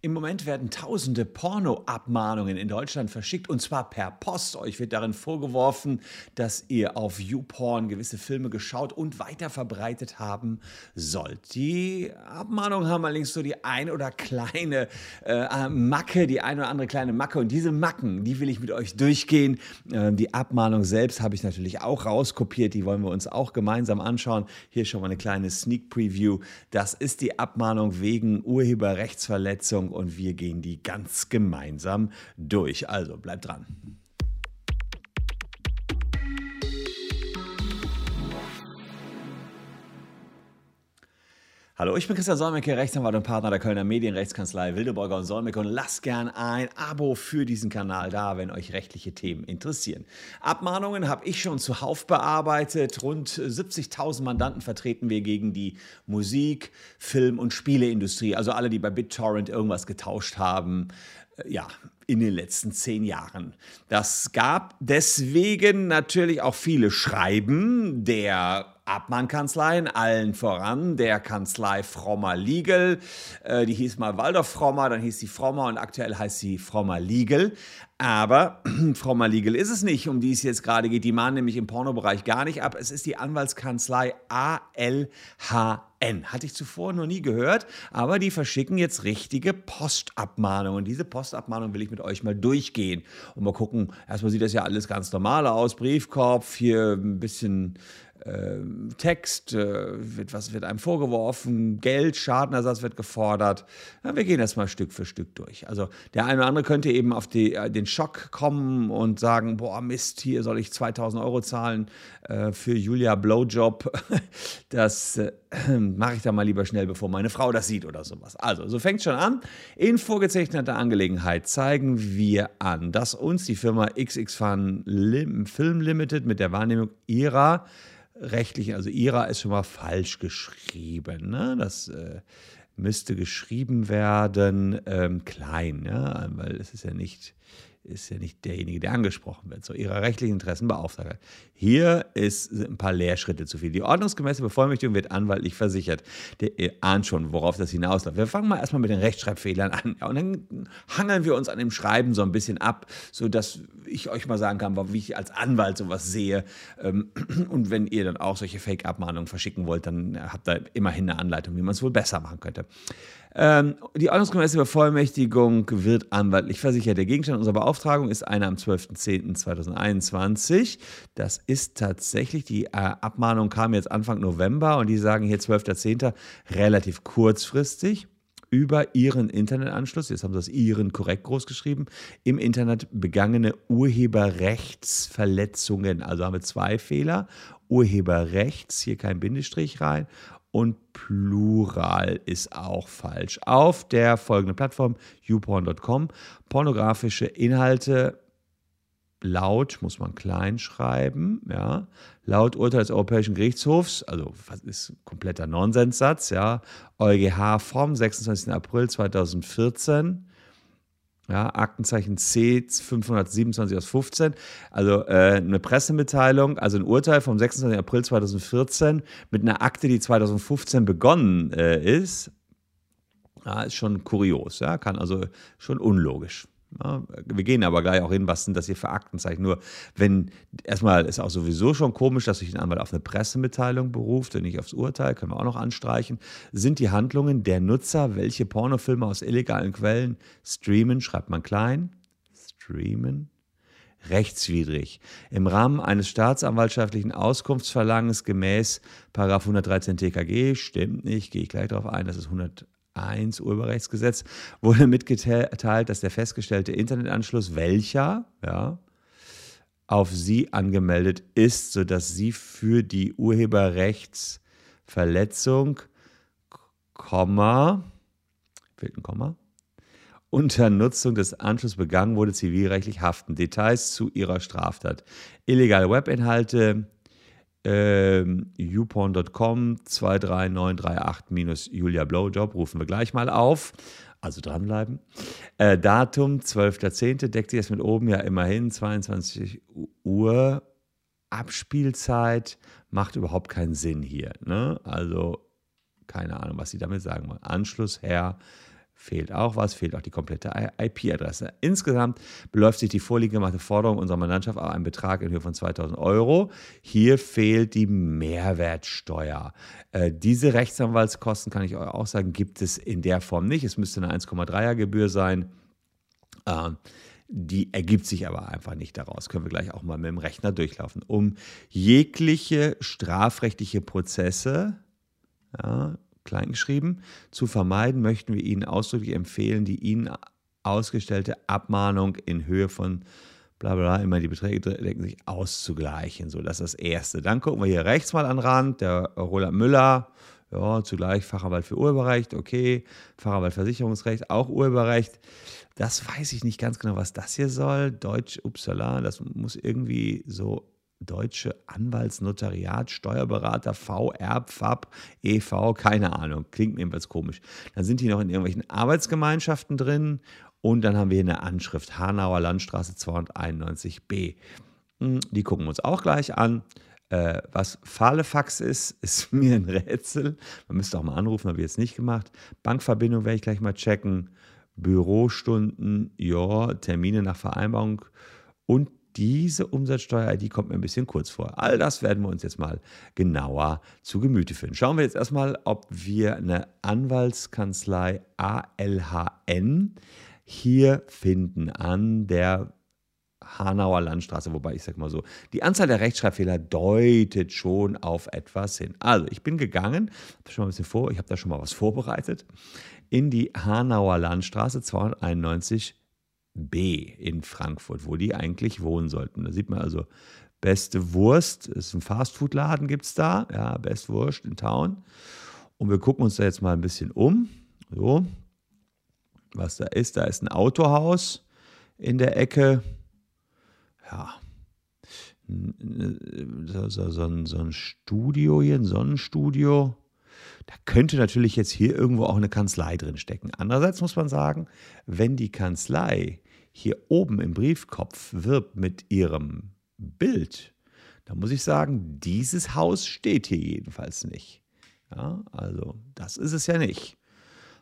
Im Moment werden tausende Porno-Abmahnungen in Deutschland verschickt und zwar per Post. Euch wird darin vorgeworfen, dass ihr auf YouPorn gewisse Filme geschaut und weiterverbreitet haben sollt. Die Abmahnungen haben allerdings so die ein oder kleine äh, Macke, die ein oder andere kleine Macke und diese Macken, die will ich mit euch durchgehen. Äh, die Abmahnung selbst habe ich natürlich auch rauskopiert, die wollen wir uns auch gemeinsam anschauen. Hier schon mal eine kleine Sneak Preview. Das ist die Abmahnung wegen Urheberrechtsverletzung und wir gehen die ganz gemeinsam durch. Also bleibt dran. Hallo, ich bin Christian Solmecke, Rechtsanwalt und Partner der Kölner Medienrechtskanzlei Wildeborger und Solmecke und lasst gern ein Abo für diesen Kanal da, wenn euch rechtliche Themen interessieren. Abmahnungen habe ich schon zuhauf bearbeitet. Rund 70.000 Mandanten vertreten wir gegen die Musik, Film- und Spieleindustrie, also alle, die bei BitTorrent irgendwas getauscht haben. Äh, ja, in den letzten zehn Jahren. Das gab deswegen natürlich auch viele Schreiben der Abmannkanzleien, allen voran der Kanzlei Frommer Legal. Äh, die hieß mal Waldorf Frommer, dann hieß sie Frommer und aktuell heißt sie Frommer Legal. Aber Frommer Legal ist es nicht, um die es jetzt gerade geht. Die mahnen nämlich im Pornobereich gar nicht ab. Es ist die Anwaltskanzlei ALHN. Hatte ich zuvor noch nie gehört, aber die verschicken jetzt richtige Postabmahnungen. Diese Postabmahnung will ich mit euch mal durchgehen und mal gucken. Erstmal sieht das ja alles ganz normal aus. Briefkorb, hier ein bisschen äh, Text, äh, wird, was wird einem vorgeworfen, Geld, Schadenersatz wird gefordert. Ja, wir gehen das mal Stück für Stück durch. Also der eine oder andere könnte eben auf die, äh, den Schock kommen und sagen, boah Mist, hier soll ich 2000 Euro zahlen äh, für Julia Blowjob. Das mache ich dann mal lieber schnell, bevor meine Frau das sieht oder sowas. Also, so fängt schon an. In vorgezeichneter Angelegenheit zeigen wir an, dass uns die Firma XX Fun Film Limited mit der Wahrnehmung ihrer rechtlichen, also IRA ist schon mal falsch geschrieben. Ne? Das äh, müsste geschrieben werden ähm, klein, ja? weil es ist ja nicht ist ja nicht derjenige, der angesprochen wird, so ihrer rechtlichen Interessen beauftragt. Hier ist ein paar Lehrschritte zu viel. Die ordnungsgemäße Bevollmächtigung wird anwaltlich versichert. Der ihr ahnt schon, worauf das hinausläuft. Wir fangen mal erstmal mit den Rechtschreibfehlern an. Ja, und dann hangeln wir uns an dem Schreiben so ein bisschen ab, sodass ich euch mal sagen kann, wie ich als Anwalt sowas sehe. Ähm, und wenn ihr dann auch solche Fake-Abmahnungen verschicken wollt, dann habt ihr immerhin eine Anleitung, wie man es wohl besser machen könnte. Ähm, die ordnungsgemäße Bevollmächtigung wird anwaltlich versichert. Der Gegenstand unserer Beauftragung ist eine am 12.10.2021. Das ist tatsächlich, die äh, Abmahnung kam jetzt Anfang November und die sagen hier 12.10. relativ kurzfristig über ihren Internetanschluss, jetzt haben sie das ihren korrekt groß geschrieben, im Internet begangene Urheberrechtsverletzungen. Also haben wir zwei Fehler. Urheberrechts, hier kein Bindestrich rein und Plural ist auch falsch. Auf der folgenden Plattform youporn.com pornografische Inhalte laut, muss man klein schreiben, ja, laut Urteil des Europäischen Gerichtshofs, also was ist kompletter Nonsenssatz, ja, EuGH vom 26. April 2014 ja, Aktenzeichen C 527 aus 15. Also äh, eine Pressemitteilung, also ein Urteil vom 26. April 2014 mit einer Akte, die 2015 begonnen äh, ist. Ja, ist schon kurios, ja, kann also schon unlogisch. Ja, wir gehen aber gleich auch hin, was sind das hier für Aktenzeichen. Nur wenn, erstmal ist auch sowieso schon komisch, dass sich ein Anwalt auf eine Pressemitteilung beruft und nicht aufs Urteil, können wir auch noch anstreichen. Sind die Handlungen der Nutzer, welche Pornofilme aus illegalen Quellen streamen, schreibt man klein, streamen, rechtswidrig. Im Rahmen eines staatsanwaltschaftlichen Auskunftsverlangens gemäß 113 TKG, stimmt nicht, gehe ich gleich darauf ein, das ist 100 1 Urheberrechtsgesetz wurde mitgeteilt, dass der festgestellte Internetanschluss, welcher ja, auf Sie angemeldet ist, sodass Sie für die Urheberrechtsverletzung, Komma, fehlt ein Komma, unter Nutzung des Anschlusses begangen wurde, zivilrechtlich haften. Details zu Ihrer Straftat. Illegale Webinhalte, ähm, youporn.com 23938-Julia Blowjob rufen wir gleich mal auf. Also dranbleiben. Äh, Datum 12.10. deckt sich das mit oben ja immerhin 22 Uhr. Abspielzeit macht überhaupt keinen Sinn hier. Ne? Also keine Ahnung, was sie damit sagen wollen. Anschluss her fehlt auch was, fehlt auch die komplette IP-Adresse. Insgesamt beläuft sich die vorliegende Forderung unserer Mandantschaft auf einen Betrag in Höhe von 2000 Euro. Hier fehlt die Mehrwertsteuer. Äh, diese Rechtsanwaltskosten, kann ich euch auch sagen, gibt es in der Form nicht. Es müsste eine 1,3er Gebühr sein. Äh, die ergibt sich aber einfach nicht daraus. Können wir gleich auch mal mit dem Rechner durchlaufen. Um jegliche strafrechtliche Prozesse, ja, kleingeschrieben, zu vermeiden, möchten wir Ihnen ausdrücklich empfehlen, die Ihnen ausgestellte Abmahnung in Höhe von bla bla, immer die Beträge decken sich auszugleichen. So, das ist das Erste. Dann gucken wir hier rechts mal an Rand, der Roland Müller, ja, zugleich Fachanwalt für Urheberrecht, okay, Fachanwalt Versicherungsrecht, auch Urheberrecht. Das weiß ich nicht ganz genau, was das hier soll. Deutsch, upsala, das muss irgendwie so deutsche Anwaltsnotariat, Steuerberater, VR, Pfab, EV, keine Ahnung, klingt mir jedenfalls komisch. Dann sind die noch in irgendwelchen Arbeitsgemeinschaften drin und dann haben wir hier eine Anschrift, Hanauer Landstraße 291b. Hm, die gucken wir uns auch gleich an. Äh, was Fahlefax ist, ist mir ein Rätsel. Man müsste auch mal anrufen, habe ich jetzt nicht gemacht. Bankverbindung werde ich gleich mal checken. Bürostunden, ja, Termine nach Vereinbarung und diese Umsatzsteuer-ID kommt mir ein bisschen kurz vor. All das werden wir uns jetzt mal genauer zu Gemüte führen. Schauen wir jetzt erstmal, ob wir eine Anwaltskanzlei ALHN hier finden an der Hanauer Landstraße, wobei ich sage mal so, die Anzahl der Rechtschreibfehler deutet schon auf etwas hin. Also, ich bin gegangen, schon mal ein bisschen vor, ich habe da schon mal was vorbereitet, in die Hanauer Landstraße 291 B in Frankfurt, wo die eigentlich wohnen sollten. Da sieht man also, beste Wurst, ist ein Fastfood-Laden, gibt es da, ja, Best Wurst in Town. Und wir gucken uns da jetzt mal ein bisschen um. So, was da ist, da ist ein Autohaus in der Ecke. Ja, so, so, so, so ein Studio hier, ein Sonnenstudio. Da könnte natürlich jetzt hier irgendwo auch eine Kanzlei drin stecken. Andererseits muss man sagen, wenn die Kanzlei hier oben im Briefkopf wirbt mit ihrem Bild, dann muss ich sagen, dieses Haus steht hier jedenfalls nicht. Ja, also das ist es ja nicht.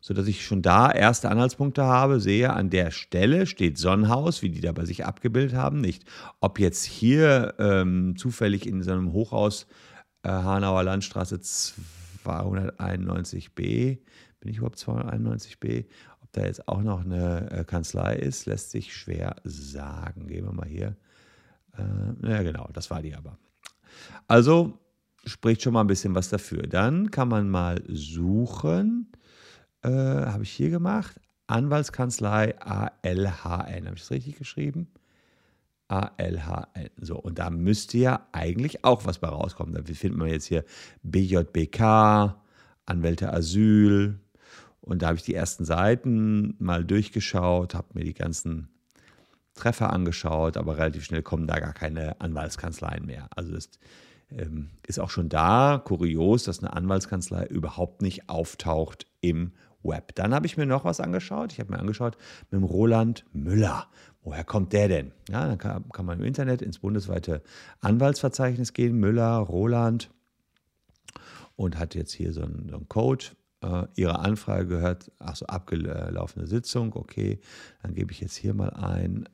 Sodass ich schon da erste Anhaltspunkte habe, sehe, an der Stelle steht Sonnenhaus, wie die da bei sich abgebildet haben, nicht. Ob jetzt hier ähm, zufällig in so einem Hochhaus äh, Hanauer Landstraße 291b, bin ich überhaupt 291b, da jetzt auch noch eine äh, Kanzlei ist, lässt sich schwer sagen. Gehen wir mal hier. Äh, ja, genau, das war die aber. Also spricht schon mal ein bisschen was dafür. Dann kann man mal suchen. Äh, Habe ich hier gemacht. Anwaltskanzlei ALHN. Habe ich das richtig geschrieben? ALHN. So, und da müsste ja eigentlich auch was bei rauskommen. Da findet man jetzt hier BJBK, Anwälte Asyl, und da habe ich die ersten Seiten mal durchgeschaut, habe mir die ganzen Treffer angeschaut, aber relativ schnell kommen da gar keine Anwaltskanzleien mehr. Also das ähm, ist auch schon da kurios, dass eine Anwaltskanzlei überhaupt nicht auftaucht im Web. Dann habe ich mir noch was angeschaut. Ich habe mir angeschaut mit dem Roland Müller. Woher kommt der denn? Ja, dann kann, kann man im Internet ins bundesweite Anwaltsverzeichnis gehen, Müller, Roland und hat jetzt hier so einen, so einen Code äh, Ihre Anfrage gehört, ach so, abgelaufene Sitzung, okay, dann gebe ich jetzt hier mal ein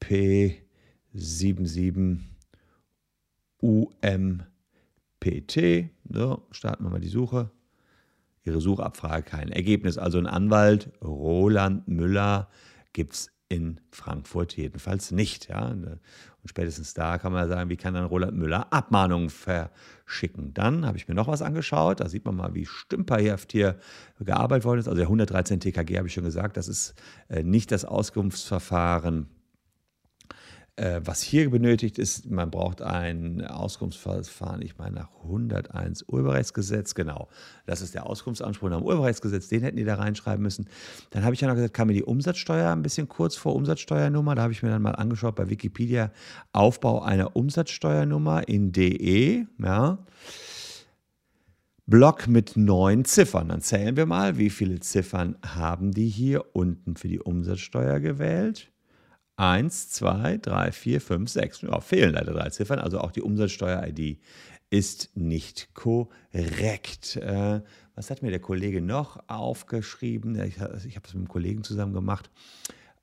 HP77 UMPT. So, starten wir mal die Suche. Ihre Suchabfrage kein Ergebnis. Also ein Anwalt, Roland Müller, gibt es in Frankfurt jedenfalls nicht. Ja? Und spätestens da kann man sagen, wie kann dann Roland Müller Abmahnungen verschicken. Dann habe ich mir noch was angeschaut. Da sieht man mal, wie stümperhaft hier gearbeitet worden ist. Also der 113 TKG habe ich schon gesagt, das ist äh, nicht das Auskunftsverfahren was hier benötigt ist, man braucht ein Auskunftsverfahren, ich meine nach 101 Urheberrechtsgesetz, genau. Das ist der Auskunftsanspruch nach dem Urheberrechtsgesetz, den hätten die da reinschreiben müssen. Dann habe ich ja noch gesagt, kam mir die Umsatzsteuer ein bisschen kurz vor Umsatzsteuernummer. Da habe ich mir dann mal angeschaut bei Wikipedia Aufbau einer Umsatzsteuernummer in DE, ja. Block mit neun Ziffern. Dann zählen wir mal, wie viele Ziffern haben die hier unten für die Umsatzsteuer gewählt. 1, 2, 3, 4, 5, 6. Ja, fehlen leider drei Ziffern, also auch die Umsatzsteuer-ID ist nicht korrekt. Äh, was hat mir der Kollege noch aufgeschrieben? Ich, ich habe es mit einem Kollegen zusammen gemacht.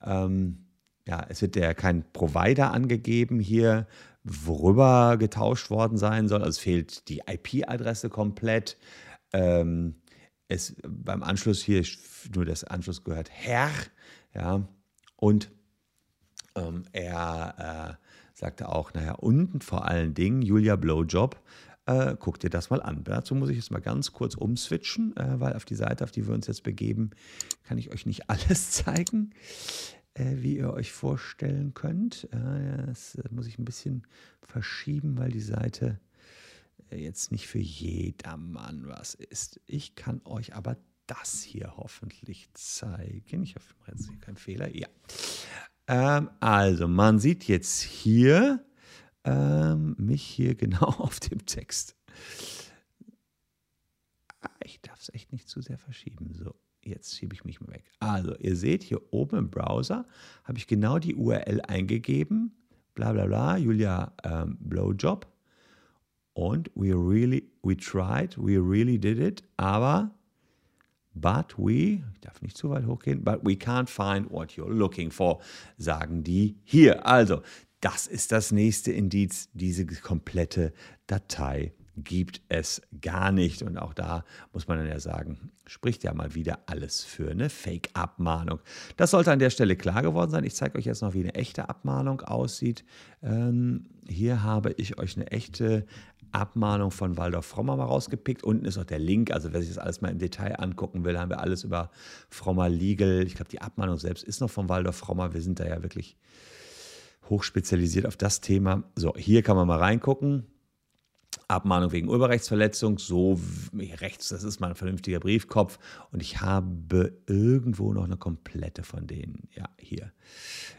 Ähm, ja, es wird ja kein Provider angegeben hier, worüber getauscht worden sein soll. Also es fehlt die IP-Adresse komplett. Ähm, es, beim Anschluss hier nur das Anschluss gehört Herr. Ja, und ähm, er äh, sagte auch, naja, und vor allen Dingen Julia Blowjob. Äh, guck dir das mal an. Dazu muss ich jetzt mal ganz kurz umswitchen, äh, weil auf die Seite, auf die wir uns jetzt begeben, kann ich euch nicht alles zeigen, äh, wie ihr euch vorstellen könnt. Äh, das muss ich ein bisschen verschieben, weil die Seite äh, jetzt nicht für jedermann was ist. Ich kann euch aber das hier hoffentlich zeigen. Ich hoffe, jetzt hier keinen Fehler. Ja. Ähm, also, man sieht jetzt hier ähm, mich hier genau auf dem Text. Ah, ich darf es echt nicht zu sehr verschieben. So, jetzt schiebe ich mich mal weg. Also, ihr seht hier oben im Browser habe ich genau die URL eingegeben. Bla bla bla, Julia ähm, Blowjob. Und we really, we tried, we really did it. Aber But we, ich darf nicht zu weit hochgehen, but we can't find what you're looking for, sagen die hier. Also, das ist das nächste Indiz. Diese komplette Datei gibt es gar nicht. Und auch da muss man dann ja sagen, spricht ja mal wieder alles für eine Fake-Abmahnung. Das sollte an der Stelle klar geworden sein. Ich zeige euch jetzt noch, wie eine echte Abmahnung aussieht. Ähm, hier habe ich euch eine echte Abmahnung von Waldorf Frommer mal rausgepickt. Unten ist auch der Link, also wer sich das alles mal im Detail angucken will, haben wir alles über Frommer Legal. Ich glaube, die Abmahnung selbst ist noch von Waldorf Frommer. Wir sind da ja wirklich hochspezialisiert auf das Thema. So, hier kann man mal reingucken. Abmahnung wegen Urheberrechtsverletzung, so rechts, das ist mal ein vernünftiger Briefkopf. Und ich habe irgendwo noch eine komplette von denen. Ja, hier.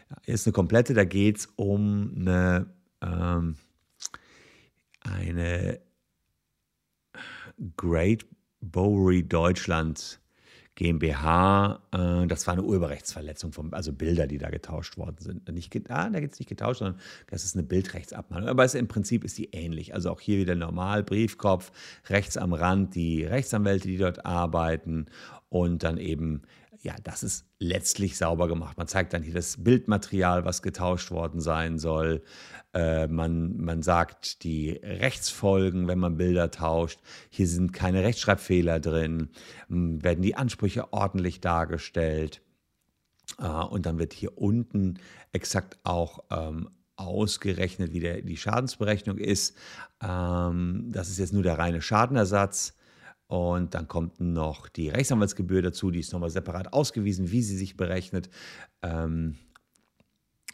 Ja, hier ist eine komplette, da geht es um eine. Ähm, eine Great Bowery Deutschland GmbH, äh, das war eine Urheberrechtsverletzung, vom, also Bilder, die da getauscht worden sind. Nicht, ah, da geht es nicht getauscht, sondern das ist eine Bildrechtsabmahnung. Aber es, im Prinzip ist die ähnlich. Also auch hier wieder normal, Briefkopf, rechts am Rand die Rechtsanwälte, die dort arbeiten und dann eben ja, das ist letztlich sauber gemacht. Man zeigt dann hier das Bildmaterial, was getauscht worden sein soll. Äh, man, man sagt die Rechtsfolgen, wenn man Bilder tauscht. Hier sind keine Rechtschreibfehler drin. Werden die Ansprüche ordentlich dargestellt. Äh, und dann wird hier unten exakt auch ähm, ausgerechnet, wie der, die Schadensberechnung ist. Ähm, das ist jetzt nur der reine Schadenersatz. Und dann kommt noch die Rechtsanwaltsgebühr dazu, die ist nochmal separat ausgewiesen, wie sie sich berechnet. Ähm,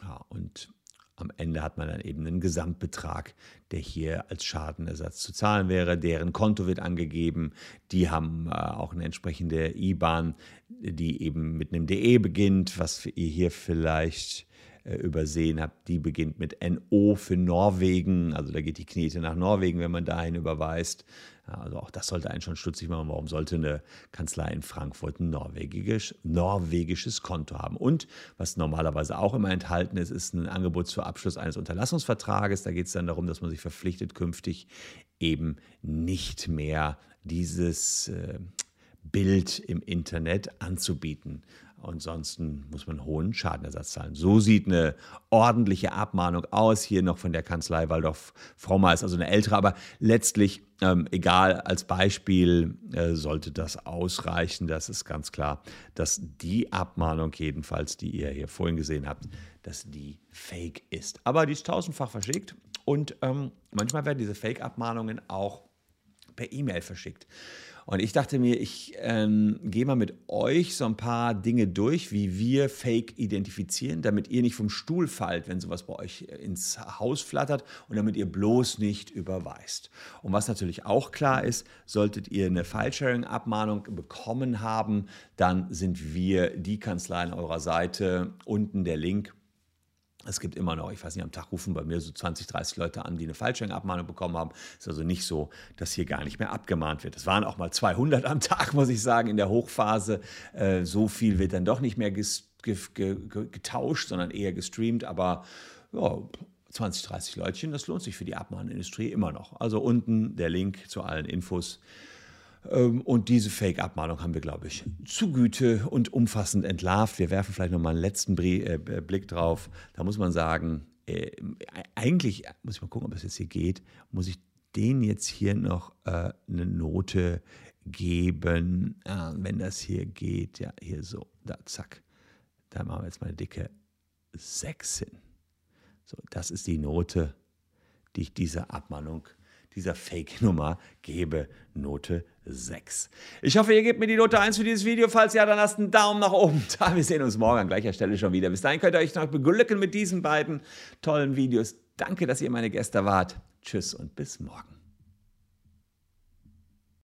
ja, und am Ende hat man dann eben einen Gesamtbetrag, der hier als Schadenersatz zu zahlen wäre. Deren Konto wird angegeben. Die haben äh, auch eine entsprechende IBAN, die eben mit einem DE beginnt, was ihr hier vielleicht äh, übersehen habt. Die beginnt mit NO für Norwegen. Also da geht die Knete nach Norwegen, wenn man dahin überweist. Also auch das sollte einen schon stutzig machen. Warum sollte eine Kanzlei in Frankfurt ein norwegisch, norwegisches Konto haben? Und was normalerweise auch immer enthalten ist, ist ein Angebot zur Abschluss eines Unterlassungsvertrages. Da geht es dann darum, dass man sich verpflichtet, künftig eben nicht mehr dieses äh, Bild im Internet anzubieten. Ansonsten muss man hohen Schadenersatz zahlen. So sieht eine ordentliche Abmahnung aus. Hier noch von der Kanzlei Waldorf Frommer ist also eine ältere, aber letztlich, ähm, egal, als Beispiel äh, sollte das ausreichen. Das ist ganz klar, dass die Abmahnung jedenfalls, die ihr hier vorhin gesehen habt, dass die fake ist. Aber die ist tausendfach verschickt und ähm, manchmal werden diese Fake-Abmahnungen auch per E-Mail verschickt. Und ich dachte mir, ich ähm, gehe mal mit euch so ein paar Dinge durch, wie wir Fake identifizieren, damit ihr nicht vom Stuhl fallt, wenn sowas bei euch ins Haus flattert und damit ihr bloß nicht überweist. Und was natürlich auch klar ist, solltet ihr eine File-Sharing-Abmahnung bekommen haben, dann sind wir die Kanzlei an eurer Seite. Unten der Link es gibt immer noch, ich weiß nicht, am Tag rufen bei mir so 20, 30 Leute an, die eine Fallschirmabmahnung bekommen haben. Es ist also nicht so, dass hier gar nicht mehr abgemahnt wird. Es waren auch mal 200 am Tag, muss ich sagen, in der Hochphase. Äh, so viel wird dann doch nicht mehr getauscht, sondern eher gestreamt. Aber ja, 20, 30 Leutchen, das lohnt sich für die Abmahnindustrie immer noch. Also unten der Link zu allen Infos. Ähm, und diese Fake-Abmahnung haben wir, glaube ich, zu Güte und umfassend entlarvt. Wir werfen vielleicht noch mal einen letzten äh, Blick drauf. Da muss man sagen, äh, eigentlich, muss ich mal gucken, ob es jetzt hier geht, muss ich den jetzt hier noch äh, eine Note geben. Ah, wenn das hier geht, ja, hier so, da, zack. Da machen wir jetzt mal eine dicke 6 hin. So, das ist die Note, die ich dieser Abmahnung, dieser Fake-Nummer gebe. Note 6. Ich hoffe, ihr gebt mir die Note 1 für dieses Video. Falls ja, dann lasst einen Daumen nach oben da. Wir sehen uns morgen an gleicher Stelle schon wieder. Bis dahin könnt ihr euch noch beglücken mit diesen beiden tollen Videos. Danke, dass ihr meine Gäste wart. Tschüss und bis morgen.